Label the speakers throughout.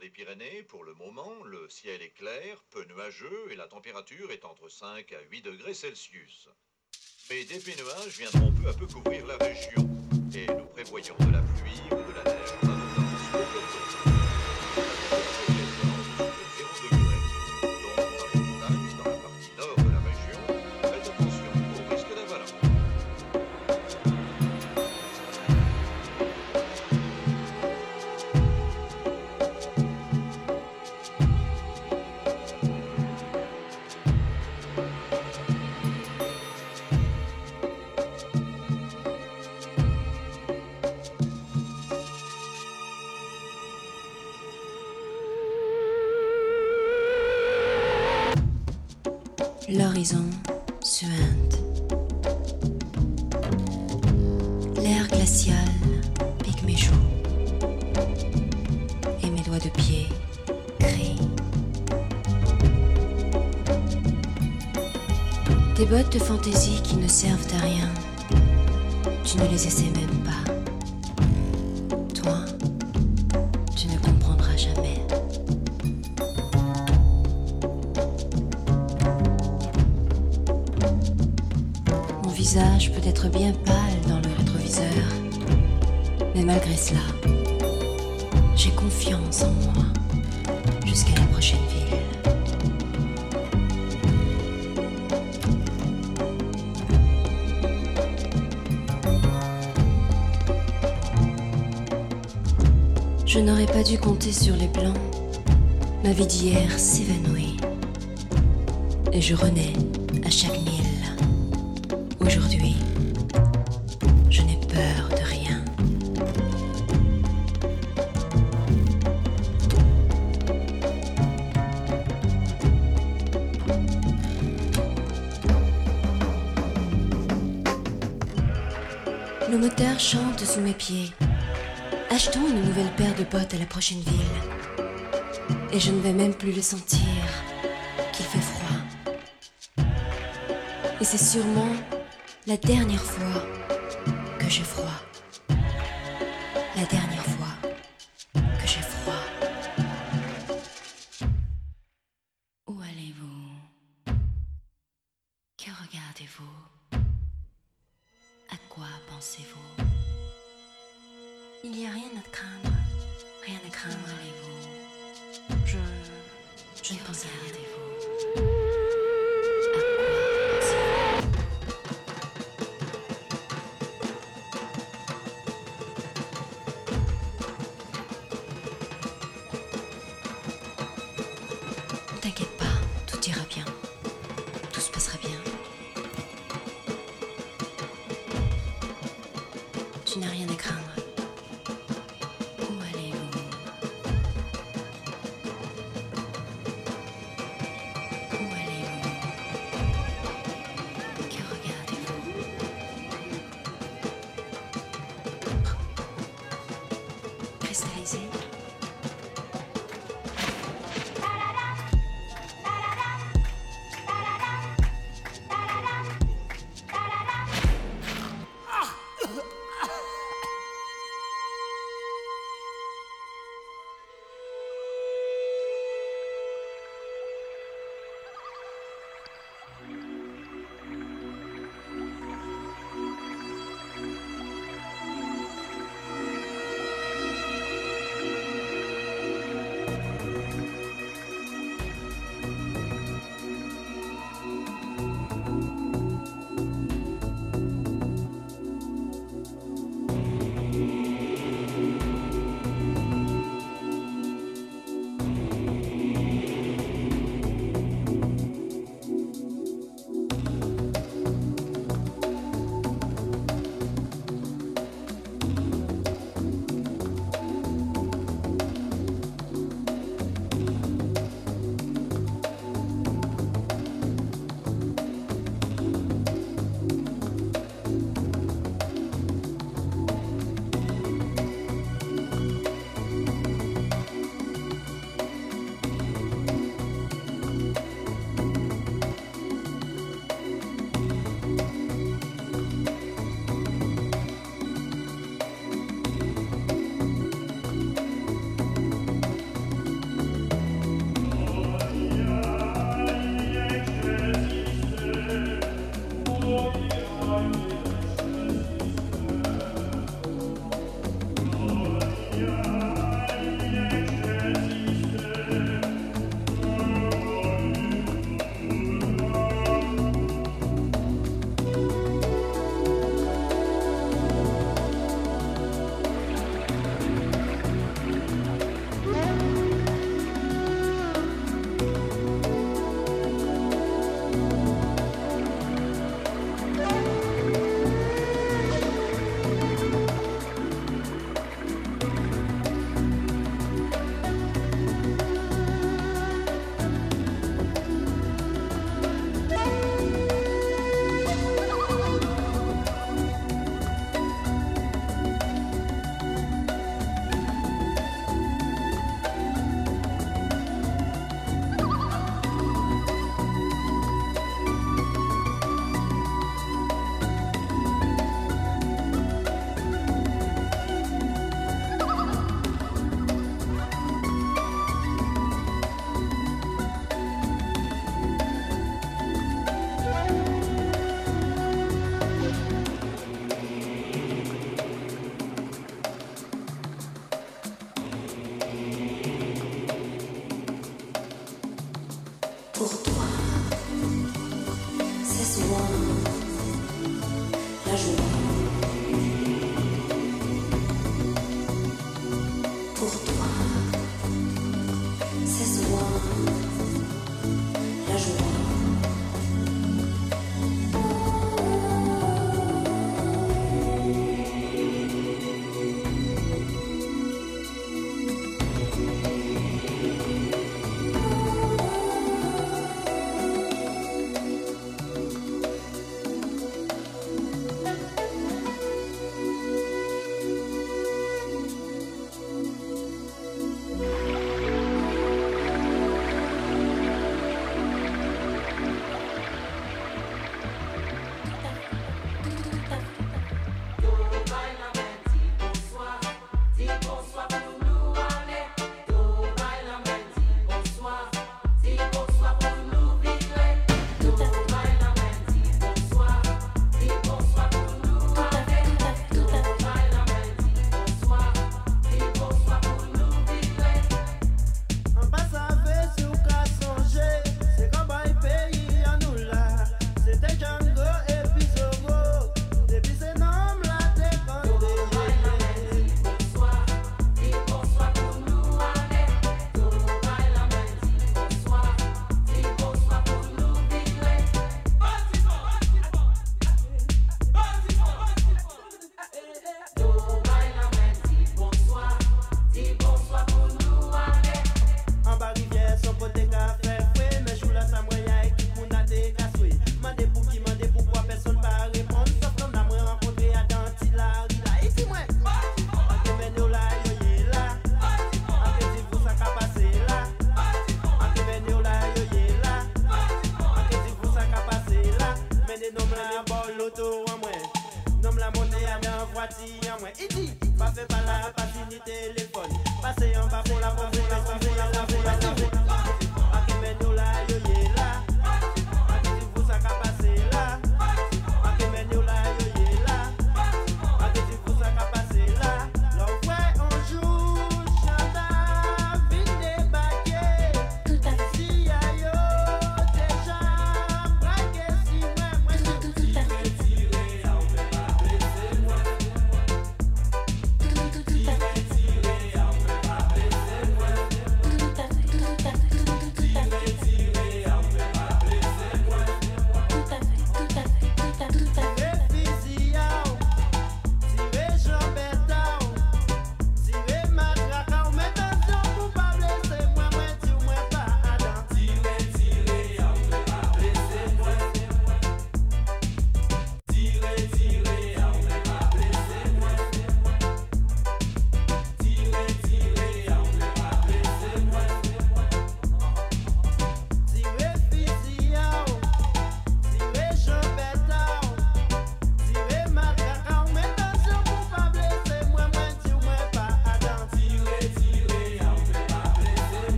Speaker 1: des Pyrénées, pour le moment, le ciel est clair, peu nuageux et la température est entre 5 à 8 degrés Celsius. Mais d'épais nuages viendront peu à peu couvrir la région et nous prévoyons de la pluie ou de la neige
Speaker 2: bottes de fantaisie qui ne servent à rien. Tu ne les essaies même d'hier s'évanouit. Et je renais à chaque mille. Aujourd'hui, je n'ai peur de rien. Le moteur chante sous mes pieds. Achetons une nouvelle paire de bottes à la prochaine ville. Et je ne vais même plus le sentir qu'il fait froid. Et c'est sûrement la dernière fois que j'ai froid.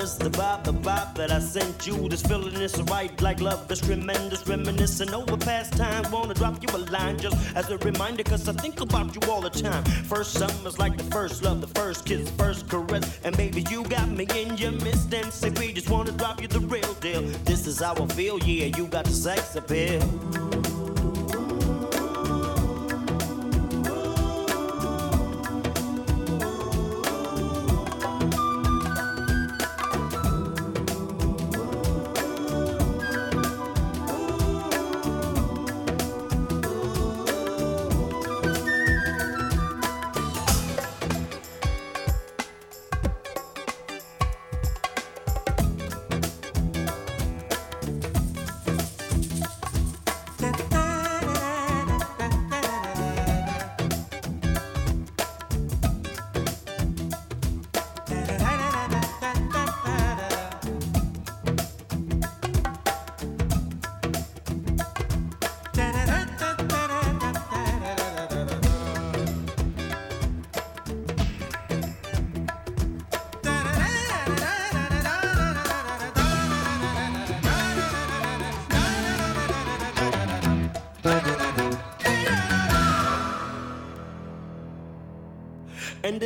Speaker 3: The vibe, the vibe that I sent you. This feeling is right, like love is tremendous, reminiscing over past times. Wanna drop you a line just as a reminder, cause I think about you all the time. First summer's like the first love, the first kiss, first caress. And baby, you got me in your midst and say we just wanna drop you the real deal. This is how I feel, yeah, you got the sex appeal.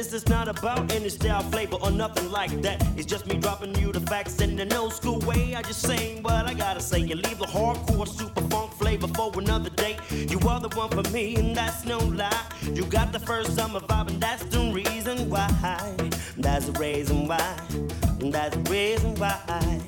Speaker 3: This is not about any style, flavor, or nothing like that. It's just me dropping you the facts in an old school way. I just saying what I gotta say. You leave the hardcore super funk flavor for another day. You are the one for me, and that's no lie. You got the first summer vibe, and that's the reason why. That's the reason why. That's the reason why.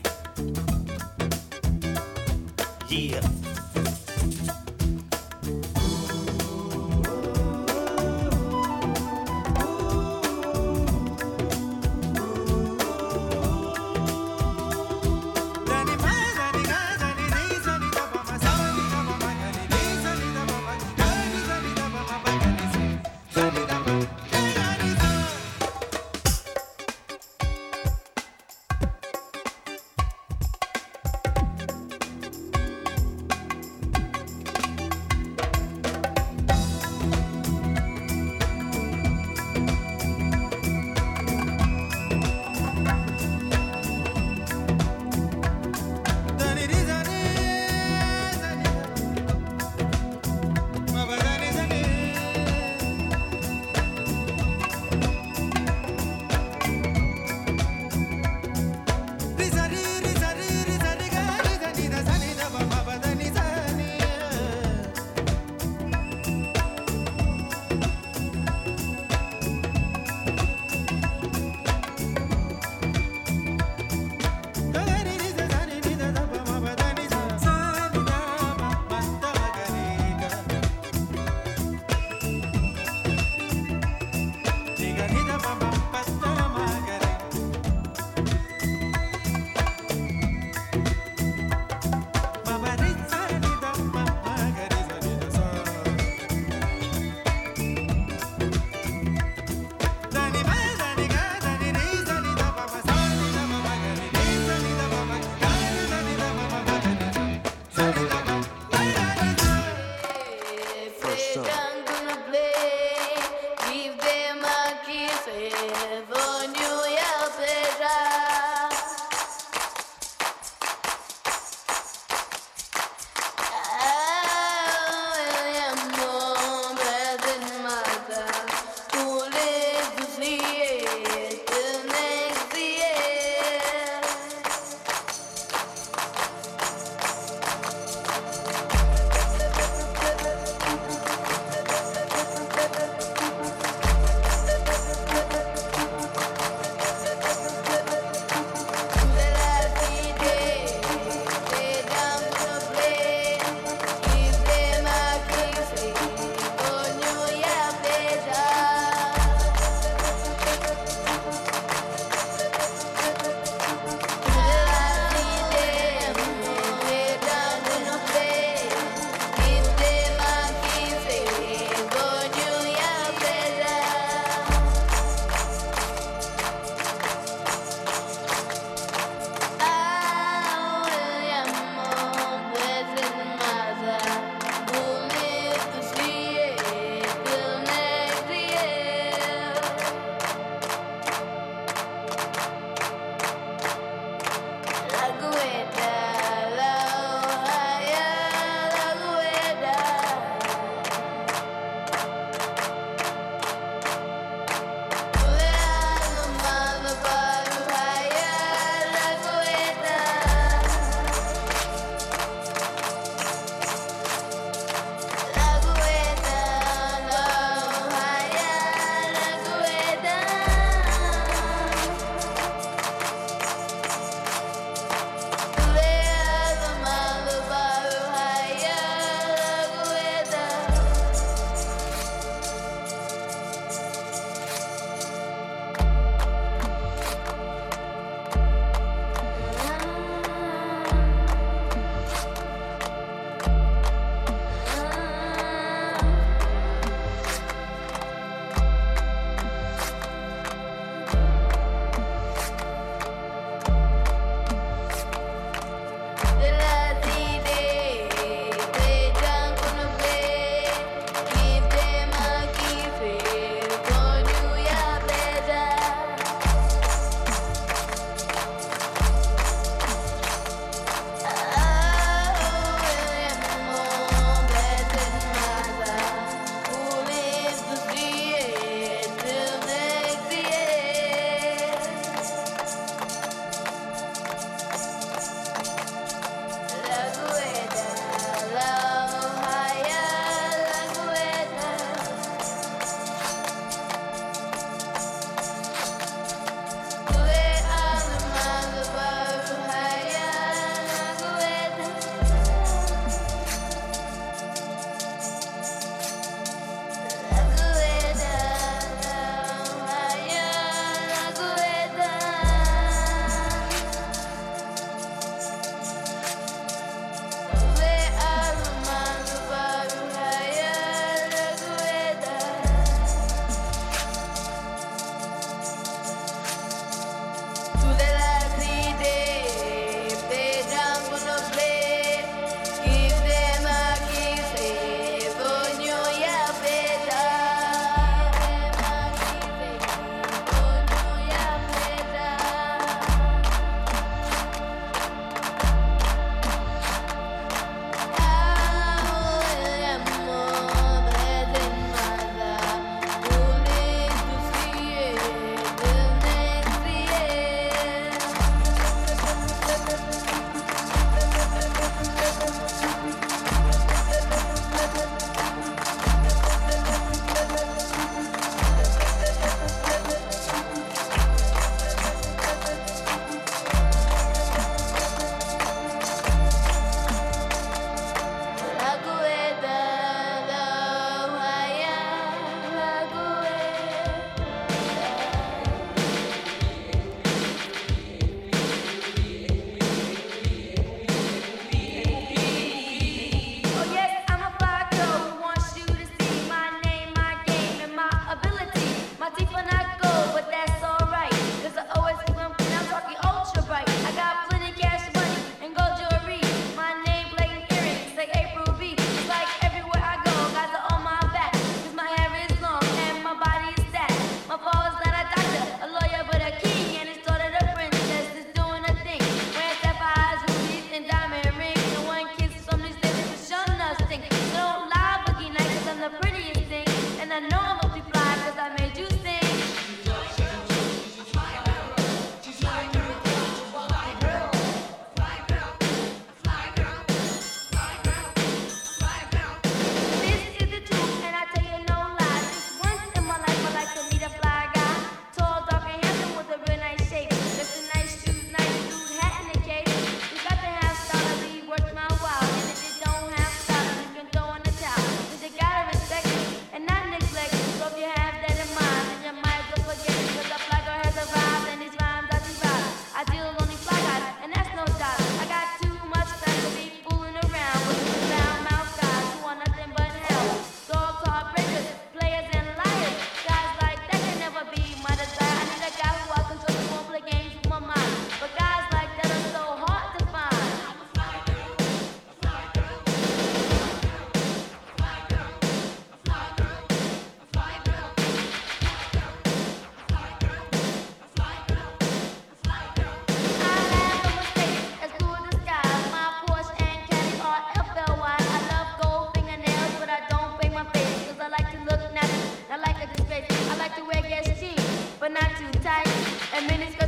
Speaker 3: administration.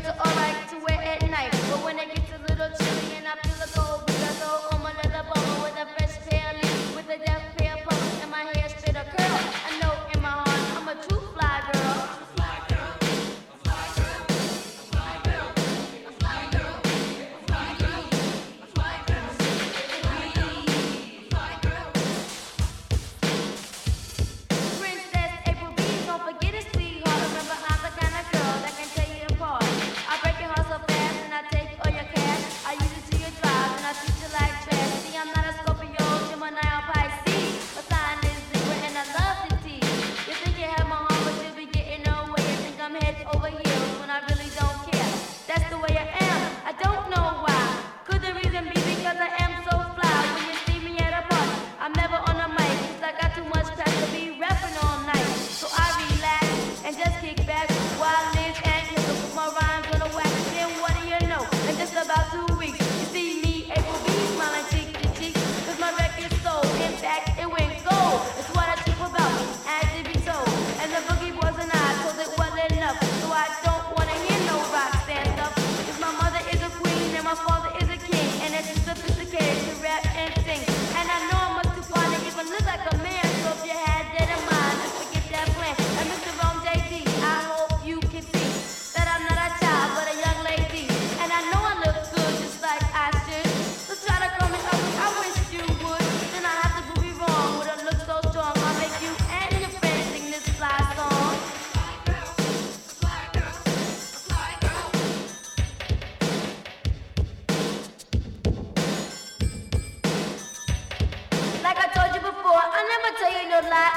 Speaker 4: Fly.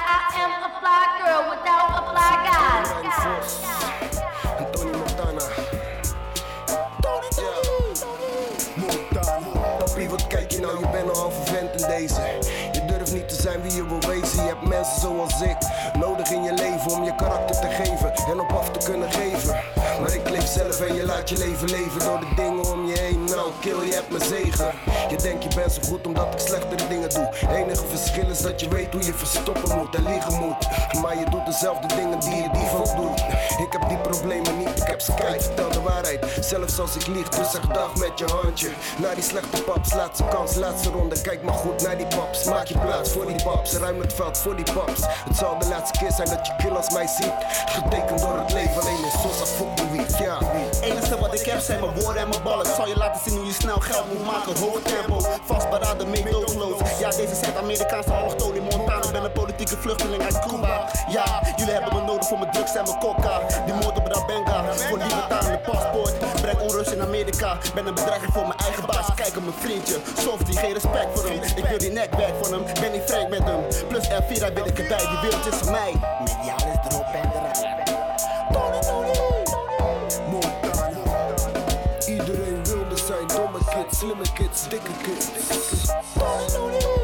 Speaker 4: Am a girl
Speaker 5: wat kijk je nou? Je bent een halve vent in deze. Je durft niet te zijn wie je wil wezen. Je hebt mensen zoals ik nodig in je leven om je karakter te geven en op af te kunnen geven. Maar ik leef zelf en je laat je leven leven door de dingen om je heen. Nou, kill, je hebt mijn zegen. Je denkt je bent zo goed omdat ik slechtere dingen doe. Enige verschil is dat je weet hoe je verstoppen moet en liegen moet. Maar je doet dezelfde dingen die je dief ook doet. Ik heb die problemen niet, ik heb ze kijk, waarheid. Zelfs als ik lieg, dus zeg dag met je handje. Naar die slechte paps, laatste kans, laatste ronde. Kijk maar goed naar die paps, maak je plaats voor die paps. Ruim het veld voor die paps. Het zal de laatste keer zijn dat je kill als mij ziet. Getekend door het leven, alleen in Sosa fucking wiet, ja.
Speaker 6: Enige wat ik heb zijn mijn woorden en mijn ballen. Ik zal je laten zien hoe je snel geld moet maken. Hoog tempo, vastberaden, meedogenloos. Ja, deze Zuid-Amerikaanse allochtoon in Montana. Politieke vluchteling uit Cuba. Ja, jullie hebben me nodig voor mijn drugs en mijn coca. Die moord op Rabenga, voor libertaar en paspoort. Breng onrust in Amerika. Ben een bedreiging voor mijn eigen baas. Kijk op mijn vriendje, Softie, geen respect voor hem. Ik wil die nekwerk van hem, ben niet frank met hem. Plus F4, daar ben ik erbij, die wereld is mij. Mediaal is erop en eruit. Tony, Tony,
Speaker 5: Montana. Iedereen wilde zijn domme kids, slimme kids, dikke kids.
Speaker 7: Aan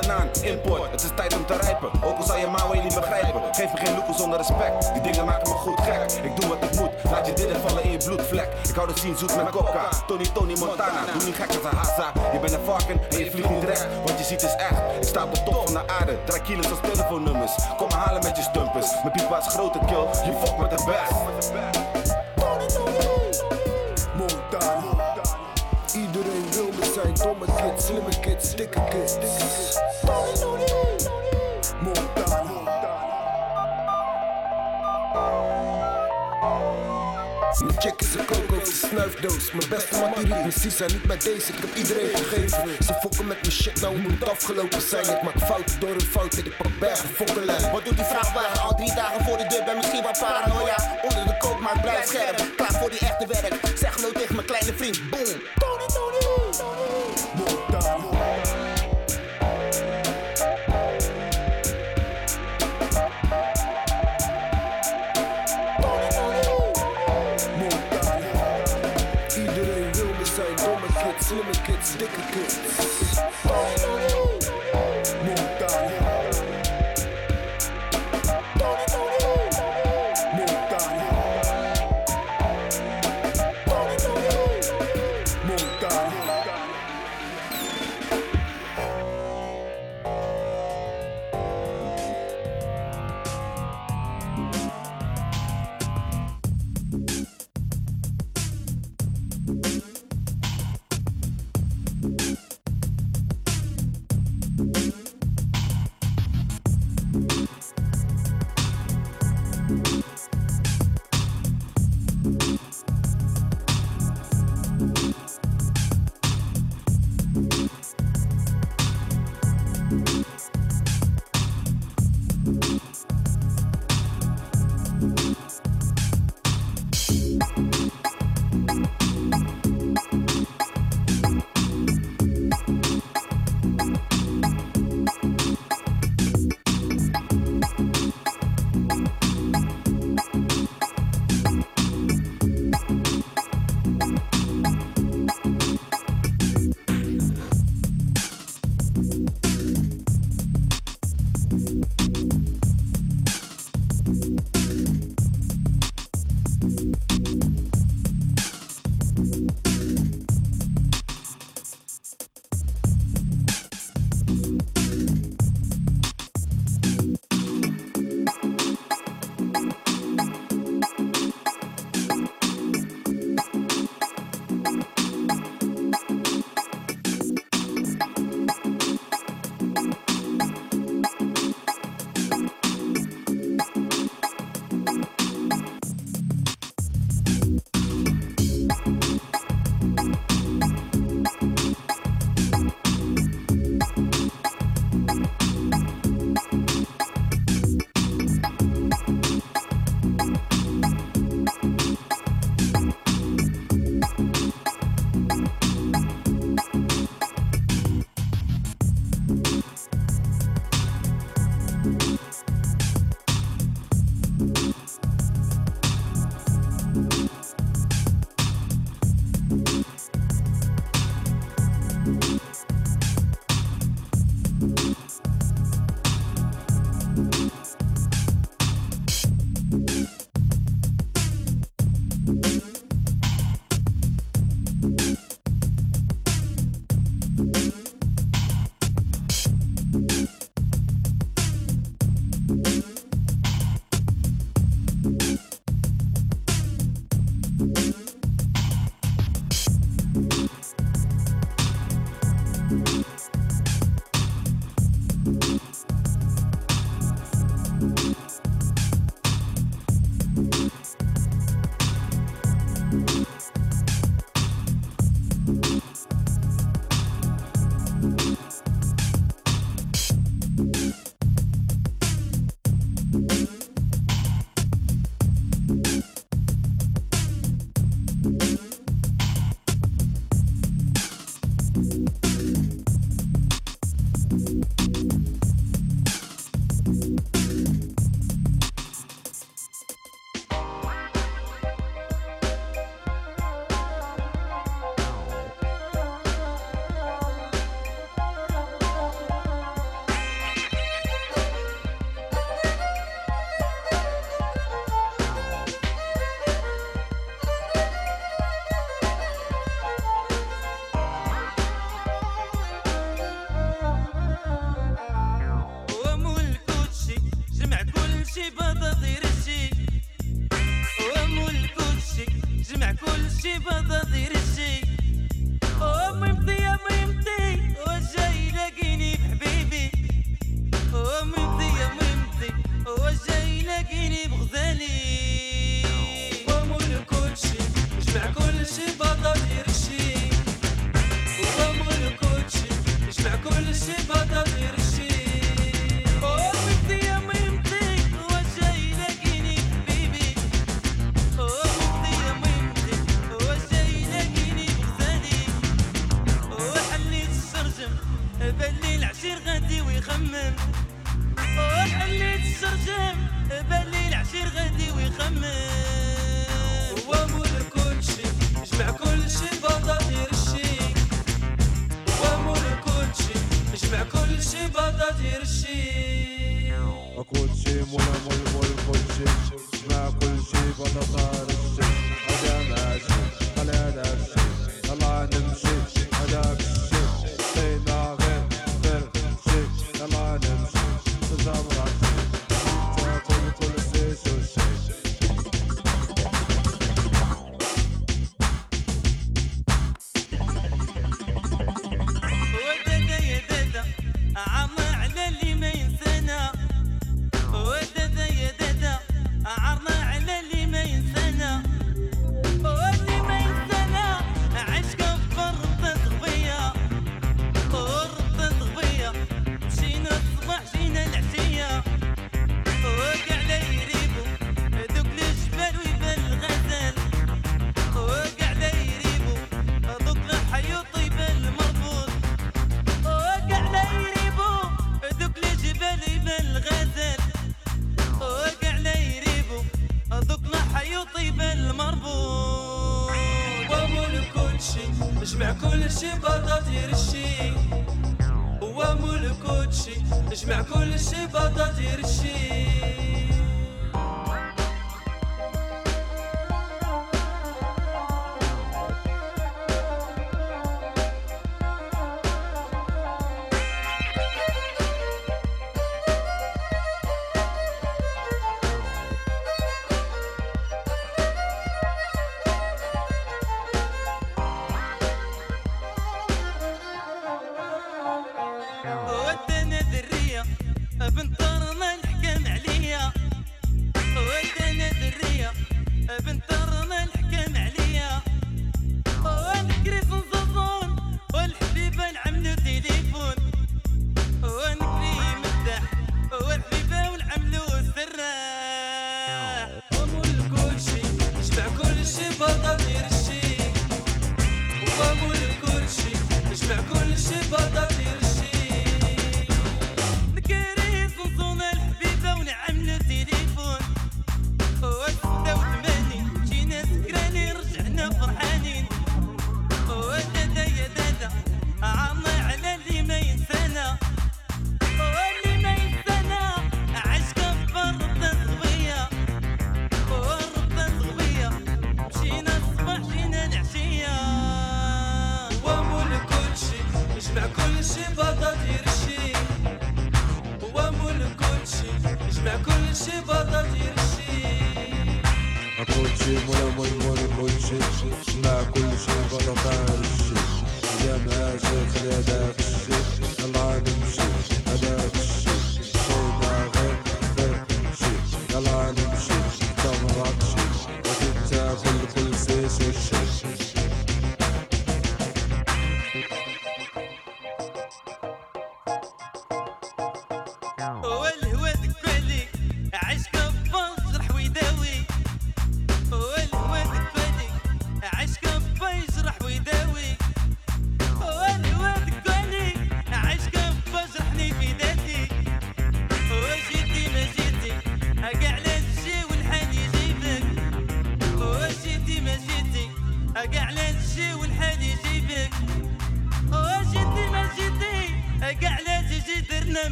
Speaker 7: banaan, import, het is tijd om te rijpen. Ook al zou je Maui niet begrijpen, geef me geen loeken zonder respect. Die dingen maken me goed gek, ik doe wat ik moet, laat je dit vallen in je bloedvlek. Ik hou de zien zoet met coca, Tony Tony Montana. Doe niet gek als een hassa, je bent een varken en je vliegt niet recht. Wat je ziet is echt, ik sta op de top van de aarde. Draai kilo's als telefoonnummers, kom me halen met je stumpers. Mijn is grote kill, je fuck met de best.
Speaker 5: Domme kids, slimme kids, dikke kids. Montana. Mijn chick is een coco, snuifdoos. Mijn beste riep me Sisa niet bij deze, ik heb iedereen vergeven. Ze fokken met mijn shit, nou het moet afgelopen zijn. Ik maak fouten door een fout en ik pak bergen fokkenlijn.
Speaker 6: Wat doet die vrachtwagen al drie dagen voor de deur? Ben misschien wat paranoia. Onder de kook, maar ik blijf scherp. Klaar voor die echte werk. Zeg hallo tegen mijn kleine vriend. Boom. Tony, Tony,
Speaker 5: Montana.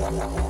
Speaker 8: Ha ha
Speaker 9: ha ha!